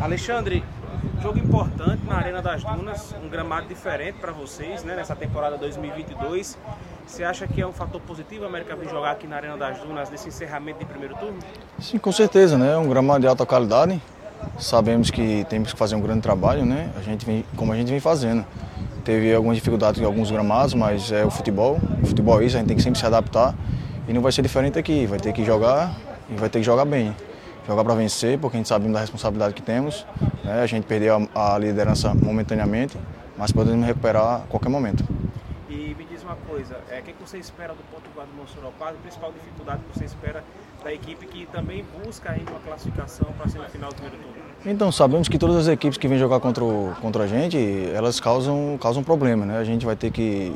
Alexandre, jogo importante na Arena das Dunas, um gramado diferente para vocês, né, nessa temporada 2022. Você acha que é um fator positivo a América vir jogar aqui na Arena das Dunas nesse encerramento de primeiro turno? Sim, com certeza, né? Um gramado de alta qualidade. Sabemos que temos que fazer um grande trabalho, né? A gente vem, como a gente vem fazendo. Teve algumas dificuldades em alguns gramados, mas é o futebol. O futebol é isso, a gente tem que sempre se adaptar. E não vai ser diferente aqui. Vai ter que jogar e vai ter que jogar bem jogar para vencer, porque a gente sabe da responsabilidade que temos. Né? A gente perdeu a, a, liderança momentaneamente, mas podemos recuperar a qualquer momento. E me diz uma coisa, é, o que você espera do Potiguar do Monsenhor Qual a principal dificuldade que você espera da equipe que também busca ainda uma classificação para a semifinal do primeiro turno? Então, sabemos que todas as equipes que vêm jogar contra, o, contra a gente, elas causam, causam problema, né? A gente vai ter que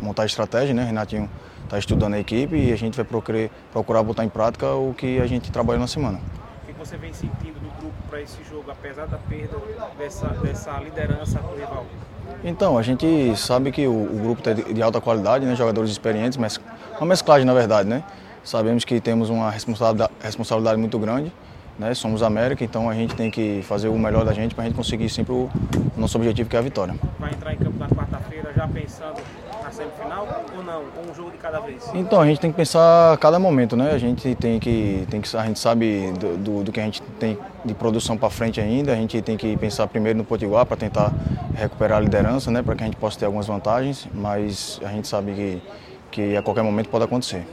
montar estratégia, né? Renatinho está estudando a equipe e a gente vai procurar, procurar botar em prática o que a gente trabalhou na semana você vem sentindo do grupo para esse jogo, apesar da perda dessa, dessa liderança do rival? Então, a gente sabe que o, o grupo é de, de alta qualidade, né, jogadores experientes, mas uma mesclagem na verdade, né? Sabemos que temos uma responsabilidade, responsabilidade muito grande, né? Somos América, então a gente tem que fazer o melhor da gente para a gente conseguir sempre o, o nosso objetivo que é a vitória. Vai entrar em campo na quarta-feira já pensando na semifinal ou não? Ou um jogo de cada vez? Então, a gente tem que pensar a cada momento, né? A gente tem que, tem que a gente sabe do, do, do que a gente tem de produção para frente ainda, a gente tem que pensar primeiro no Potiguar para tentar recuperar a liderança, né? Para que a gente possa ter algumas vantagens, mas a gente sabe que, que a qualquer momento pode acontecer.